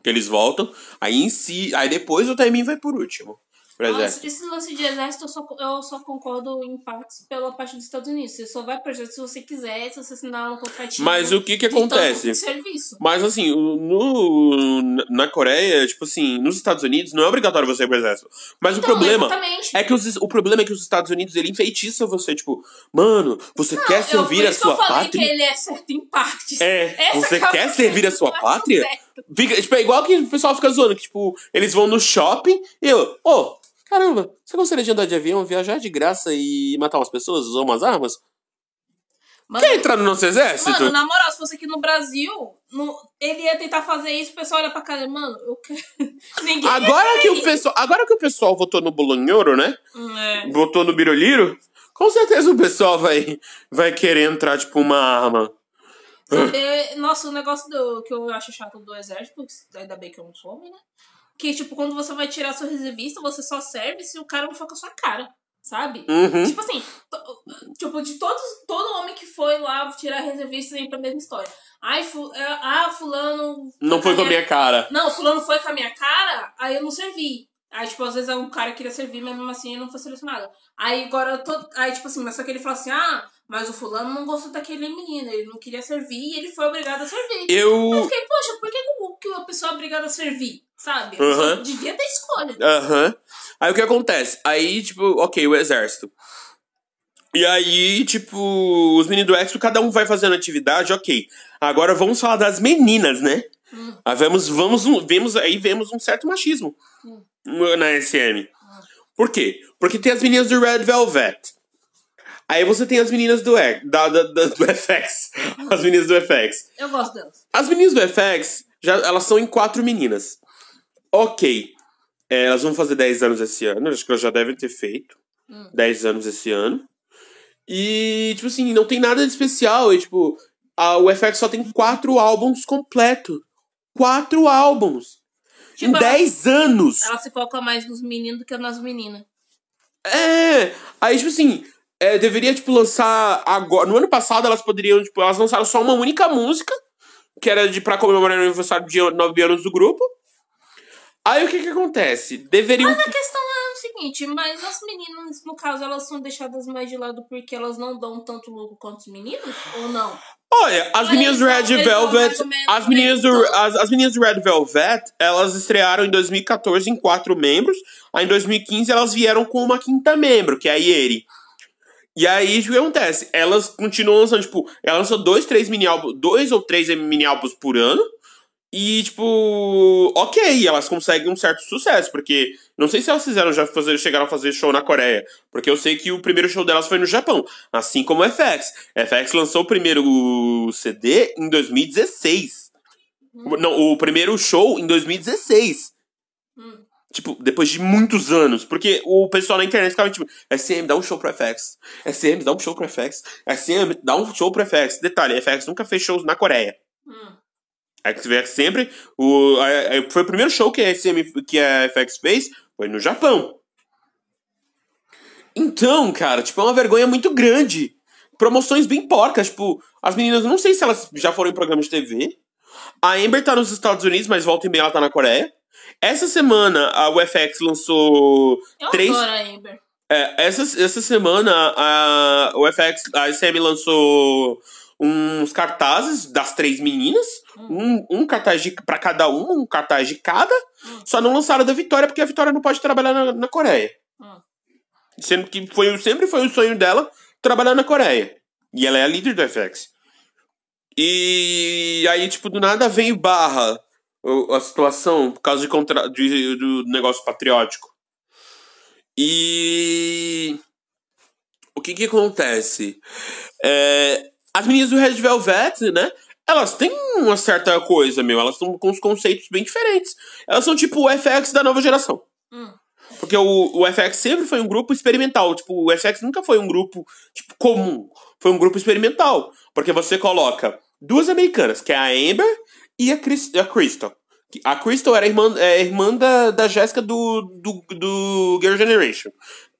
Que eles voltam, aí em si, aí depois o timing vai por último. Nossa, exército. esse lance de exército eu só, eu só concordo em partes pela parte dos Estados Unidos. Você só vai pro exército se você quiser, se você assinar um contratinho. Mas o que que acontece? serviço. Mas assim, no, na Coreia, tipo assim, nos Estados Unidos não é obrigatório você ir pro exército. Mas Então, o problema exatamente. é que os, o problema é que os Estados Unidos ele enfeitiça você, tipo, mano, você quer Eu- servir por a sua que eu falei pátria? que ele é certo em partes. É, Essa você que é a quer servir a sua pátria? Fica, tipo, é igual que o pessoal fica zoando, que, tipo, eles vão no shopping e eu, ô, caramba, você gostaria de andar de avião, viajar de graça e matar umas pessoas, usar umas armas? Mano, Quer entrar no nosso exército? Mano, na moral, se fosse aqui no Brasil, no- ele ia tentar fazer isso, o pessoal olha pra cara, mano, eu quero. Ninguém. Agora que, o pessoal, agora que o pessoal votou no Bolonhoro, né? É. Votou no Biroliro, com certeza o pessoal vai, vai querer entrar, tipo, uma arma. Nossa, o negócio do, que eu acho chato do exército, ainda bem que eu não sou homem, né? Que, tipo, quando você vai tirar sua reservista, você só serve se o cara não for com a sua cara, sabe? Uhum. Tipo assim, tipo, de todos, todo homem que foi lá tirar reservista sempre a mesma história. Ai, fu, é, ah, fulano. Não foi com a minha cara. Não, fulano foi com a minha cara, aí eu não servi. Aí, tipo, às vezes um cara queria servir, mas mesmo assim ele não foi selecionado. Aí agora eu tô. Aí, tipo assim, mas só que ele fala assim, ah, mas o fulano não gostou daquele menino, ele não queria servir e ele foi obrigado a servir. Eu Eu. fiquei, poxa, por que, que a pessoa é obrigada a servir? Sabe? Uhum. devia ter escolha. Aham. Aí o que acontece? Aí, tipo, ok, o exército. E aí, tipo, os meninos do exército, cada um vai fazendo atividade, ok. Agora vamos falar das meninas, né? Hum. Aí vemos, vamos, um- vemos, aí vemos um certo machismo Hum. Na SM. Por quê? Porque tem as meninas do Red Velvet. Aí você tem as meninas do, E- da, da, da- do FX. As meninas do FX. Eu gosto delas. As meninas do FX, já, elas são em quatro meninas. Ok. É, elas vão fazer 10 anos esse ano. Acho que elas já devem ter feito. Hum. 10 anos esse ano. E, tipo assim, não tem nada de especial. E, tipo, a, o FX só tem quatro álbuns completos. Quatro álbuns. Tipo, em ela- 10 anos. Ela se foca mais nos meninos do que nas meninas. É. Aí, tipo assim, é, deveria, tipo, lançar agora. No ano passado, elas poderiam, tipo, elas lançaram só uma única música, que era de pra comemorar o aniversário de 9 anos do grupo. Aí o que que acontece? Deveriam. Mas a questão é o seguinte, mas as meninas, no caso, elas são deixadas mais de lado porque elas não dão tanto lucro quanto os meninos? Ou não? Olha, as meninas do Red Velvet. As meninas, do, as, as meninas do Red Velvet, elas estrearam em 2014 em quatro membros. Aí em 2015 elas vieram com uma quinta membro, que é a Yeri. E aí, o que acontece? Elas continuam lançando, tipo, elas lançam dois, três mini álbuns, dois ou três mini álbuns por ano. E, tipo, ok, elas conseguem um certo sucesso, porque não sei se elas fizeram já fazer, chegaram a fazer show na Coreia, porque eu sei que o primeiro show delas foi no Japão, assim como o FX. FX lançou o primeiro CD em 2016. Não, o primeiro show em 2016. Hum. Tipo, depois de muitos anos. Porque o pessoal na internet ficava tipo, SM, dá um show pro FX. SM, dá um show pro FX. SM, dá um show pro FX. Detalhe, FX nunca fez shows na Coreia. Hum. A FX sempre. O, a- a- foi o primeiro show que a, SM, que a FX fez, foi no Japão. Então, cara, tipo, é uma vergonha muito grande. Promoções bem porcas, tipo, as meninas, não sei se elas já foram em programas de TV. A Amber tá nos Estados Unidos, mas volta e meia ela tá na Coreia. Essa semana a UFX lançou Eu três. adoro a Amber. É, essa, essa semana a UFX, a SM lançou uns cartazes das três meninas. Um, um cartaz de, pra cada um, um cartaz de cada. Só não lançaram da Vitória, porque a Vitória não pode trabalhar na, na Coreia. Hum. Sendo que foi, sempre foi o sonho dela trabalhar na Coreia. E ela é a líder do FX. E aí, tipo, do nada veio barra a situação por causa de contra, de, do negócio patriótico. E. O que que acontece? É, as meninas do Red Velvet, né? Elas têm uma certa coisa, meu. Elas estão com uns conceitos bem diferentes. Elas são tipo o FX da nova geração. Hum. Porque o, o FX sempre foi um grupo experimental. Tipo, o FX nunca foi um grupo tipo, comum. Foi um grupo experimental. Porque você coloca duas americanas, que é a Amber e a, Chris, a Crystal. A Crystal era a irmã, é irmã da, da Jéssica do, do, do Girl Generation.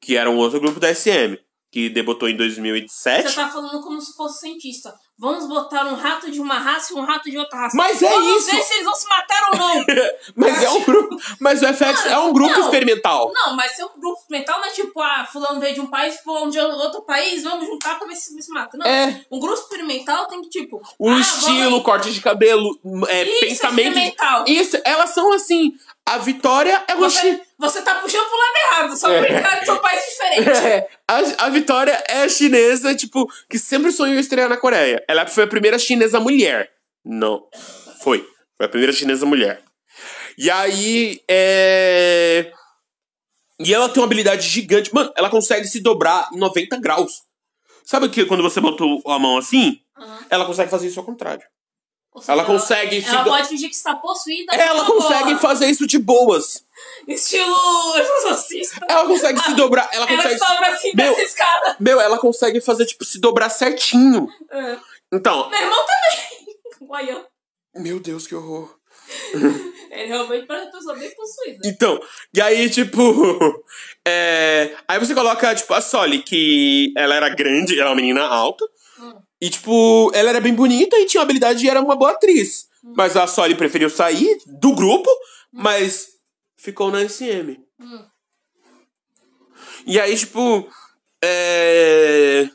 Que era um outro grupo da SM. Que debutou em 2007. Você tá falando como se fosse cientista. Vamos botar um rato de uma raça e um rato de outra raça. Mas é Vamos isso! ver se eles vão se matar ou não. Mas é um grupo. Mas o FX é um grupo não. experimental. Não, mas seu grupo mental não é tipo, ah, fulano veio de um país, fulano de outro país, vamos juntar pra ver se se mata. Não. É. Um grupo experimental tem que, tipo. O ah, estilo, vamos- corte de cabelo, é, Isso é pensamento. experimental. Isso, elas são assim. A Vitória é chi- Você, você tá puxando pro lado errado, só É. porque são países diferentes. É, a, a Vitória é chinesa, tipo, que sempre sonhou estrear na Coreia. Ela foi a primeira chinesa mulher. Não. Foi. Foi a primeira chinesa mulher. E aí, é. E ela tem uma habilidade gigante. Mano, ela consegue se dobrar em 90 graus. Sabe que quando você bota a mão assim? Aham. Ela consegue fazer isso ao contrário. Seja, Ela consegue se Ela do- pode fingir que está possuída. Ela uma consegue bola. fazer isso de boas. Estilo exorcista. Ela consegue se dobrar. Ela Ela consegue. sobra assim Meu. dessa escada. Meu, ela consegue fazer, tipo, se dobrar certinho. É. Então. Meu irmão também. Olha, Meu Deus, que horror. ele realmente parece uma pessoa bem possuída. Então, e aí, tipo. é, aí você coloca, tipo, a Soli, que ela era grande, ela é uma menina alta. Hum. E, tipo, ela era bem bonita e tinha habilidade e era uma boa atriz. Mas a Soli preferiu sair do grupo, mas ficou na SM. Hum. E aí, tipo. É.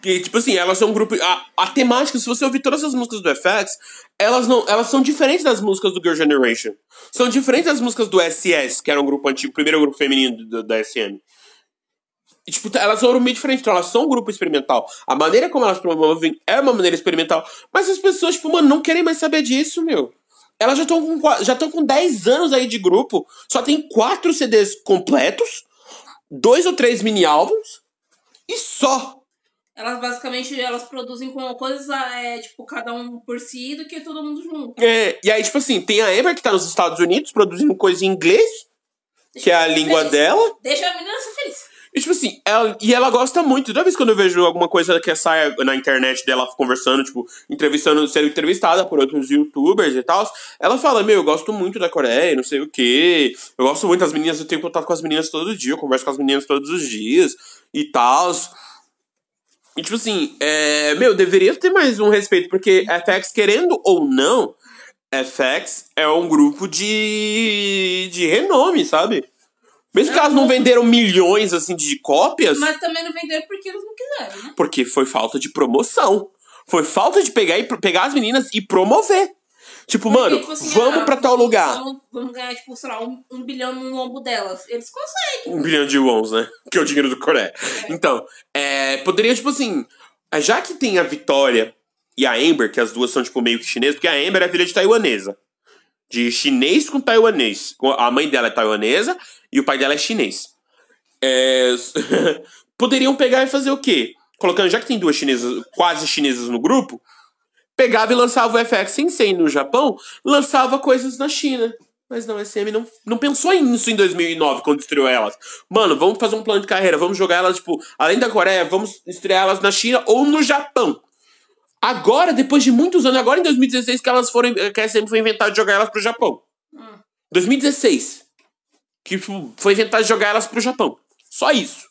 Que, tipo assim, elas são um grupo. A, a temática, se você ouvir todas as músicas do FX, elas não. Elas são diferentes das músicas do Girl Generation. São diferentes das músicas do SS, que era um grupo antigo, o primeiro grupo feminino do- da SM. E, tipo, elas são meio diferentes, então elas são um grupo experimental. A maneira como elas promovem é uma maneira experimental. Mas as pessoas, tipo, mano, não querem mais saber disso, meu. Elas já estão com, já com 10 anos aí de grupo. Só tem quatro CDs completos, dois ou três mini álbuns e só. Elas basicamente elas produzem com coisas, é, tipo, cada um por si do que todo mundo junto. É, e aí, tipo assim, tem a Amber que tá nos Estados Unidos produzindo coisa em inglês, que é a Deixa língua feliz. dela. Deixa a menina ser feliz. E tipo assim, ela, e ela gosta muito. Toda vez quando eu vejo alguma coisa que sai na internet dela conversando, tipo, entrevistando, sendo entrevistada por outros youtubers e tal, ela fala, meu, eu gosto muito da Coreia, não sei o quê. Eu gosto muito das meninas, eu tenho contato com as meninas todo dia, eu converso com as meninas todos os dias e tal. E tipo assim, é, meu, deveria ter mais um respeito, porque FX, querendo ou não, FX é um grupo de, de renome, sabe? Mesmo que É elas não venderam milhões, assim, de cópias, Mas também não venderam porque eles não quiseram, né? porque foi falta de promoção. Foi falta de pegar, e, pegar as meninas e promover. Tipo, Porque, mano, tipo assim, vamos ah, pra tal lugar. Vamos, vamos ganhar, tipo, sei lá, um, um bilhão no lombo delas. Eles conseguem. Um bilhão de wons, né? Que é o dinheiro do Coreia. Então, é, poderia, tipo assim, já que tem a Vitória e a Amber, que as duas são, tipo, meio que chinesas, porque a Amber é filha de taiwanesa. De chinês com taiwanês. A mãe dela é taiwanesa e o pai dela é chinês. É, poderiam pegar e fazer o quê? Colocando, já que tem duas chinesas, quase chinesas no grupo, pegava e lançava o FX Sensei no Japão, lançava coisas na China. Mas não, a SM não, não pensou nisso em 2009, quando estreou elas. Mano, vamos fazer um plano de carreira, vamos jogar elas, tipo, além da Coreia, vamos estrear elas na China ou no Japão. Agora, depois de muitos anos, agora em 2016 que elas foram, que a SM foi inventar de jogar elas pro Japão. Hum. 2016. Que foi inventar de jogar elas pro Japão. Só isso.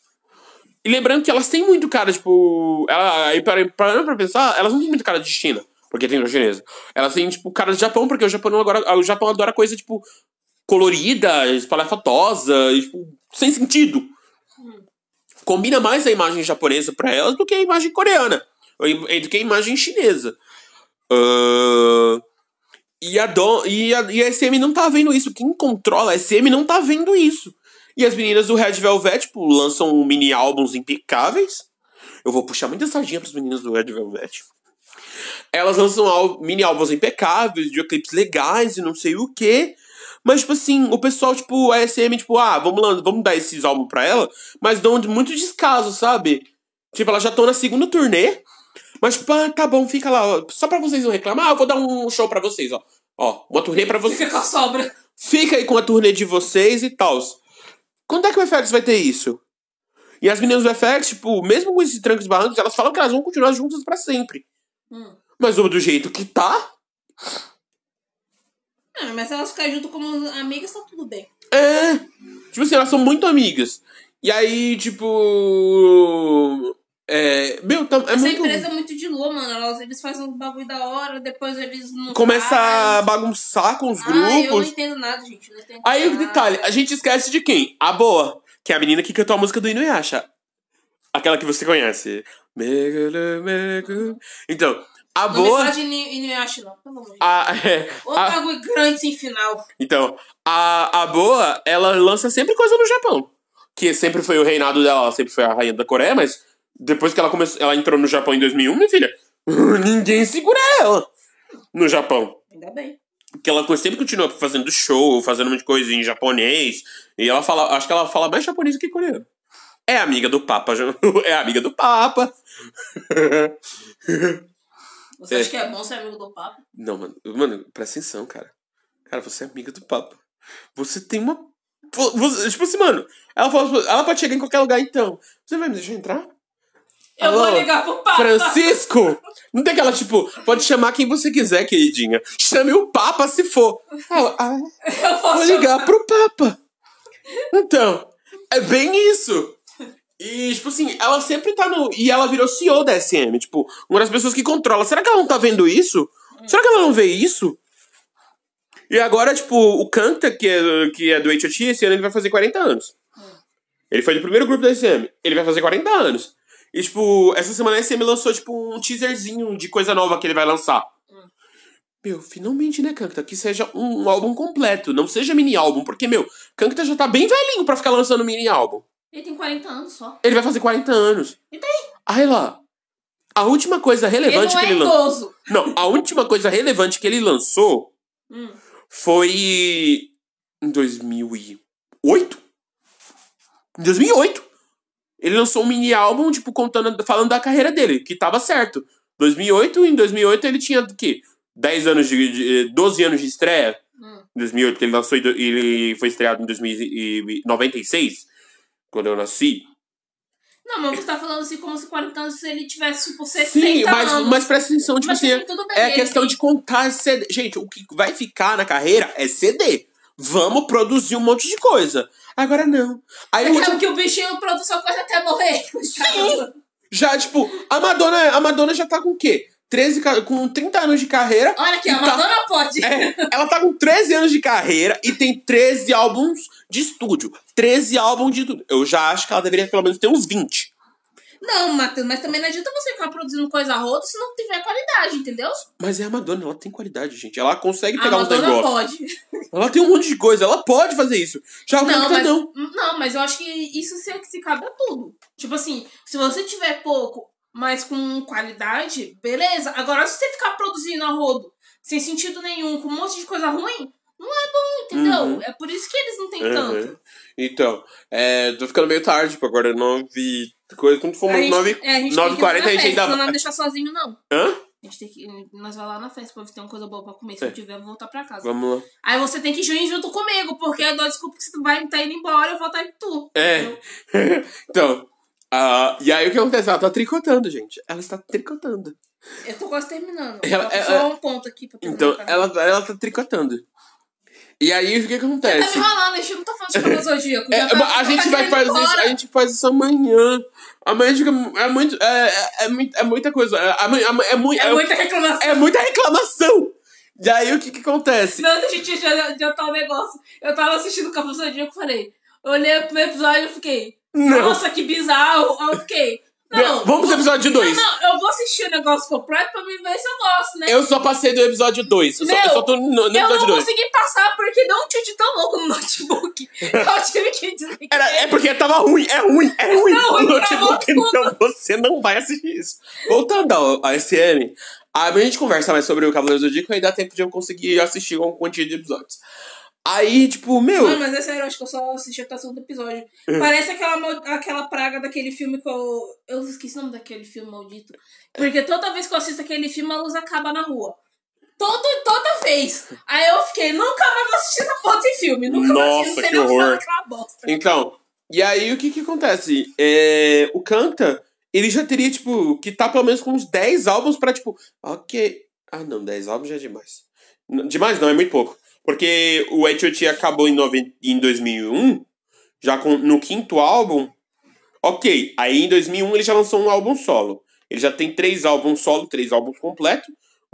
E lembrando que elas têm muito cara, tipo. Ela, aí, para, pra pensar, elas não têm muito cara de China, porque tem chinesa. Elas têm, tipo, cara de Japão, porque o Japão agora. O Japão adora coisa, tipo, colorida, espalhafatosa, tipo, sem sentido. Combina mais a imagem japonesa pra elas do que a imagem coreana. Que a imagem chinesa. Ahn, e a, Dom, e, a, e a SM não tá vendo isso. Quem controla a SM não tá vendo isso. E as meninas do Red Velvet, tipo, lançam mini álbuns impecáveis. Eu vou puxar muita sardinha pras meninas do Red Velvet. Elas lançam mini álbuns impecáveis, videoclipes legais e não sei o quê. Mas, tipo assim, o pessoal, tipo, a SM, tipo, ah, vamos, vamos dar esses álbuns pra ela, mas dão muito descaso, sabe? Tipo, elas já estão na segunda turnê, mas, ah, tá bom, fica lá, ó. Só pra vocês não reclamar, eu vou dar um show pra vocês, ó. Ó, uma turnê pra vocês. Fica com a sobra. Fica aí com a turnê de vocês e tal. Quando é que o FX vai ter isso? E as meninas do FX, tipo, mesmo com esses trancos e barrancos, elas falam que elas vão continuar juntas pra sempre. Hum. Mas do jeito que tá, Ah, mas se elas ficarem junto como amigas, tá tudo bem. é. Tipo assim, elas são muito amigas. E aí, tipo. É, meu, tá, é Essa muito. empresa é muito de lua, mano. Eles fazem um bagulho da hora, depois eles não Começa a fazem. bagunçar com os Ah, eu não grupos. entendo nada, gente. Não entendo Aí o detalhe, a gente esquece de quem? A boa, que é a menina que cantou a música do Inuyasha. Aquela que você conhece. Então, a Não me boa. fala de Inuyasha, não. Pelo amor de Deus. A, é, Outro a- bagulho grande sem final. então, a, a boa, ela lança sempre coisa no Japão. Que sempre foi o reinado dela, ela sempre foi a rainha da Coreia, mas depois que ela começou, ela entrou no Japão em 2001, minha filha, ninguém segura ela no Japão. Ainda bem. que ela sempre continua fazendo show, fazendo um monte de coisa em japonês. E ela fala, acho que ela fala mais japonês do que coreano. É amiga do Papa, é amiga do Papa. Você É. acha que é bom ser amigo do Papa? Não, mano, mano, presta atenção, cara. Cara, você é amiga do Papa. Você tem uma. vo- você- tipo assim, mano, ela, fala, ela pode chegar em qualquer lugar, então. Você vai me deixar entrar? Eu Alô? vou ligar pro Papa. Francisco! Não tem aquela, tipo, pode chamar quem você quiser, queridinha. Chame o Papa se for. Ah, ah, Eu posso Vou ligar pro Papa. Então, é bem isso. E, tipo assim, ela sempre tá no. E ela virou CEO da SM. Tipo, uma das pessoas que controla. Será que ela não tá vendo isso? Será que ela não vê isso? E agora, tipo, o Kanta, que é, que é do HOT, esse ano ele vai fazer 40 anos. Ele foi do primeiro grupo da SM. Ele vai fazer 40 anos. E, tipo, essa semana a SM lançou, tipo, um teaserzinho de coisa nova que ele vai lançar. Meu, finalmente, né, Kankta? Que seja um álbum completo, não seja mini álbum, porque, meu, Kankta já tá bem velhinho pra ficar lançando mini álbum. Ele tem 40 anos só. Ele vai fazer 40 anos. E daí? Aí lá. A última coisa Ele relevante não que é ele lançou. Não, a última coisa relevante que ele lançou Hum. foi em 2008? Em 2008. Ele lançou um mini álbum, tipo, contando, falando da carreira dele, que tava certo. 2008, em 2008 ele tinha o quê? 10 anos de, de 12 anos de estreia. Hum. Em 2008, porque ele lançou ele foi estreado em 2096, quando eu nasci. Não, mas você tá falando assim como se 40 anos se ele tivesse, tipo, 60 Sim, mas, anos. mas presta atenção, tipo Mas assim, assim, tudo bem, é questão tem- de contar CD. Gente, o que vai ficar na carreira é CD. Vamos produzir um monte de coisa. Agora não. Aí o Porque, último- porque o bichinho produz sua coisa até morrer. Sim. já, tipo, a Madonna, a Madonna já tá com o quê? 13, ca- com 30 anos de carreira. Olha aqui, a tá- Madonna pode. É, ela tá com 13 anos de carreira e tem 13 álbuns de estúdio. 13 álbuns de tudo. Eu já acho que ela deveria pelo menos ter uns 20. Não, Matheus, mas também não adianta você ficar produzindo coisa roda se não tiver qualidade, entendeu? Mas é a Madonna, ela tem qualidade, gente. Ela consegue pegar uns Madonna negócios. pode. Ela tem um monte de coisa, ela pode fazer isso. Já o Não Kanta mas, não. não, mas eu acho que isso se, se cabe a tudo. Tipo assim, se você tiver pouco, mas com qualidade, beleza. Agora, se você ficar produzindo a rodo, sem sentido nenhum, com um monte de coisa ruim, não é bom, entendeu? Uhum. É por isso que eles não têm Uhum. tanto. Então, é, tô ficando meio tarde, tipo, agora é 9. Coisa, quando for A gente- 9 é, a gente 9 tem que ir lá 40 na a gente ainda. Não vai deixar sozinho, não. Hã? A gente tem que. Nós vai lá na festa pra ver se tem uma coisa boa pra comer. Se É. não tiver, eu vou voltar pra casa. Vamos lá. Aí você tem que ir junto comigo, porque eu dou desculpa que você vai estar indo embora, eu vou estar indo tu. É. então, ah, e aí o que acontece? Ela tá tricotando, gente. Ela está tricotando. Eu tô quase terminando. Ela- Ela, ela- só um ponto aqui pra. Então, ela, ela tá tricotando. E aí o que, que Tá acontece? me enrolando, a gente não tá falando de Cavaleiro Zodíaco. É, já tá- a já gente tá vai fazer isso, a gente faz isso amanhã. Amanhã fica. É muito. É, é, é, muito- é muita coisa. É, amanhã- é, mui- É é- muita reclamação. é muita reclamação. E aí o que, que acontece? Não, deixa eu te adiantar um negócio. Eu tava assistindo o Cavaleiro Zodíaco e falei. Eu olhei o primeiro episódio e fiquei. Não. Nossa, que bizarro. Aí eu fiquei. Não, Vamos pro episódio Não, 2. não, eu vou assistir o negócio completo pra me ver se eu gosto, né? Eu só passei do episódio 2. Eu, só- eu só tô no, no Eu episódio não 2. consegui passar porque deu um tilt tão louco no notebook. eu tive que desligar. Era, é porque tava ruim, é ruim, é ruim. Não, ruim notebook não, você não vai assistir isso. Voltando ao, ao SM, a gente conversa mais sobre o Cavaleiro do Zodíaco e dá tempo de eu conseguir assistir uma quantia de episódios. Aí, tipo, meu. Mano, mas é sério, eu acho que eu só assisti até o segundo episódio. Parece aquela, aquela praga daquele filme que eu. Eu esqueci o nome daquele filme maldito. Porque toda vez que eu assisto aquele filme, a luz acaba na rua. Todo, toda vez. Aí eu fiquei, nunca mais vou assistir essa porra desse filme. Nunca mais Nossa, que nem o final horror. daquela bosta. Então, e aí o que que acontece? É, o Kanta, ele já teria, tipo, que tá pelo menos com uns 10 álbuns pra, tipo, ok. Ah, não, 10 álbuns já é demais. Demais não, é muito pouco. Porque o H.O.T. acabou em, noven- em 2001, já com, no quinto álbum. Ok, aí em 2001 ele já lançou um álbum solo. Ele já tem três álbuns solo, três álbuns completos.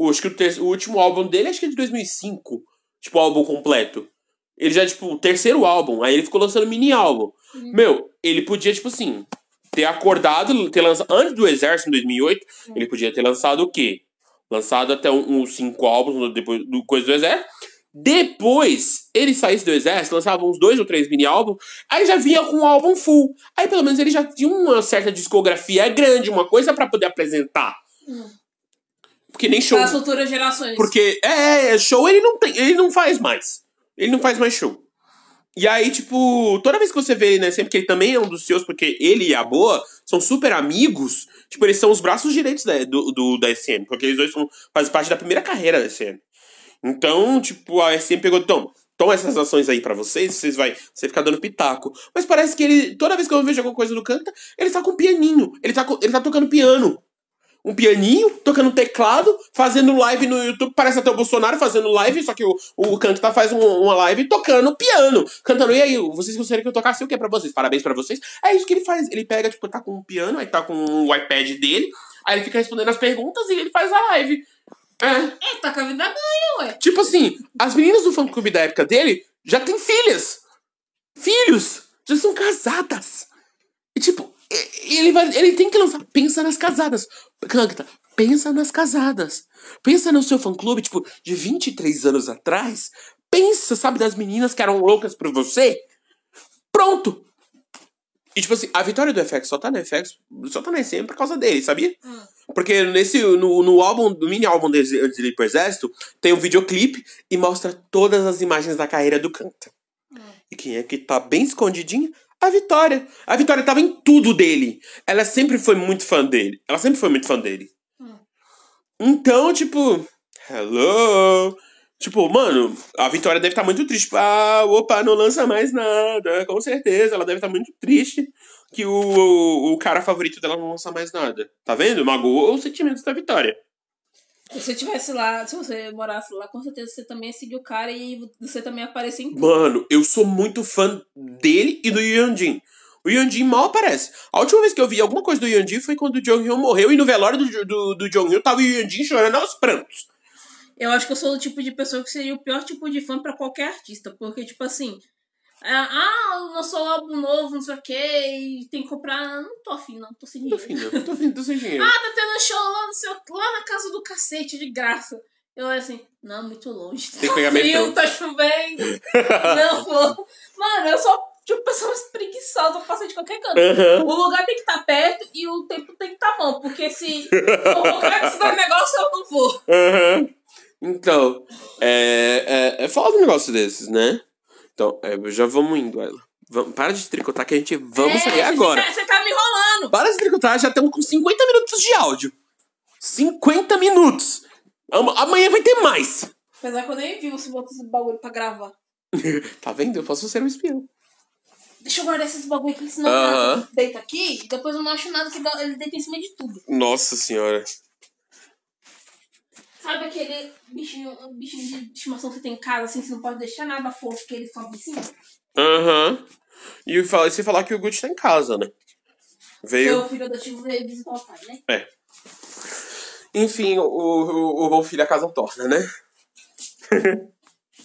Acho que o, ter- o último álbum dele acho que é de 2005. Tipo, álbum completo. Ele já, tipo, o terceiro álbum. Aí ele ficou lançando mini álbum. Meu, ele podia, tipo assim, ter acordado, ter lançado. Antes do Exército, em 2008, ele podia ter lançado o quê? Lançado até um- uns cinco álbuns depois do coisa do Exército. Depois, ele saísse do Exército, lançava uns dois ou três mini álbuns. Aí já vinha com um álbum full. Aí pelo menos ele já tinha uma certa discografia grande, uma coisa pra poder apresentar. Porque nem show. Para as futuras gerações. Porque, é, é, show ele não tem, ele não faz mais. Ele não faz mais show. E aí, tipo, toda vez que você vê ele, né, sempre que ele também é um dos seus, porque ele e a Boa são super amigos, tipo, eles são os braços direitos da, do, do- da SM, porque eles dois são, fazem parte da primeira carreira da SM. Então, tipo, a SM pegou, toma, toma essas ações aí pra vocês, vocês vai, você ficar dando pitaco. Mas parece que ele, toda vez que eu vejo alguma coisa do Canta, ele tá com pianinho, ele tá, ele tá tocando piano um pianinho, tocando teclado, fazendo live no YouTube. Parece até o Bolsonaro fazendo live, só que o, o Canto tá faz um- uma live tocando piano. Cantando, e aí, vocês gostariam que eu tocasse o que pra vocês? Parabéns pra vocês. É isso que ele faz. Ele pega, tipo, tá com um piano, aí tá com o iPad dele, aí ele fica respondendo as perguntas e ele faz a live. É. É, tá com a vida ganha, ué. Tipo assim, as meninas do fã clube da época dele já têm filhas. Filhos. Já são casadas. E tipo, ele, vai, ele tem que lançar. Pensa nas casadas. Canta, pensa nas casadas. Pensa no seu fã clube, tipo, de 23 anos atrás. Pensa, sabe, das meninas que eram loucas por você. Pronto. E tipo assim, a vitória do FX só tá no FX, só tá na SM por causa dele, sabia? Porque nesse, no, no álbum, no mini álbum dele, antes de ir pro exército, tem um videoclipe e mostra todas as imagens da carreira do Canta. E quem é que tá bem escondidinha? A Vitória. A Vitória tava em tudo dele. Ela sempre foi muito fã dele. Ela sempre foi muito fã dele. Então, tipo, hello. Tipo, mano, a Vitória deve estar muito triste. Ah, opa, não lança mais nada. Com certeza, ela deve estar muito triste que o, o, o cara favorito dela não lança mais nada. Tá vendo? Magoou os sentimentos da Vitória. Se você tivesse lá, se você morasse lá, com certeza você também ia seguir o cara e você também aparecer em tudo. Mano, eu sou muito fã dele e do Yandin. O Yandin mal aparece. A última vez que eu vi alguma coisa do Yandin foi quando o Jong Hyun morreu e no velório do, do, do Jong Hyun tava o Yandin chorando aos prantos. Eu acho que eu sou o tipo de pessoa que seria o pior tipo de fã pra qualquer artista. Porque, tipo assim. é, ah, lançou um álbum novo, não sei o que, e tem que comprar. Não tô afim, não, tô sem Tô dinheiro. afim, não. Tô afim, tô sem dinheiro. Ah, tá tendo show lá, no seu, lá na casa do cacete, de graça. Eu olho assim, não, muito longe. Tem que tá pegar frio, metrô. tá chovendo. não, vou. Mano, eu sou tipo pessoa preguiçosa, eu passo de qualquer canto. Aham. O lugar tem que estar perto e o tempo tem que estar bom, porque se for lugar que se dá negócio, eu não vou. Aham. Então, é, é, é foda um negócio desses, né? Então, é, já vamos indo, ela. Vamos, para de tricotar que a gente vamos É, sair você agora. tá- Você tá me enrolando. Para de tricotar, já estamos com 50 minutos de áudio. 50 minutos. Ama- Amanhã vai ter mais. Apesar que eu nem vi você botar esse bagulho pra gravar. Tá vendo? Eu posso ser um espião. Deixa eu guardar esses bagulho aqui, senão Aham. eu deito aqui e depois eu não acho nada que ele deita em cima de tudo. Nossa senhora. Sabe aquele bichinho, bichinho de estimação que você tem em casa, assim, que você não pode deixar nada fofo que ele sobe em cima? Aham. E fala- você falar que o Gucci tá em casa, né? Veio. Seu filho adotivo veio visitar o pai, né? É. Enfim, o, o, o bom filho a casa torna, né?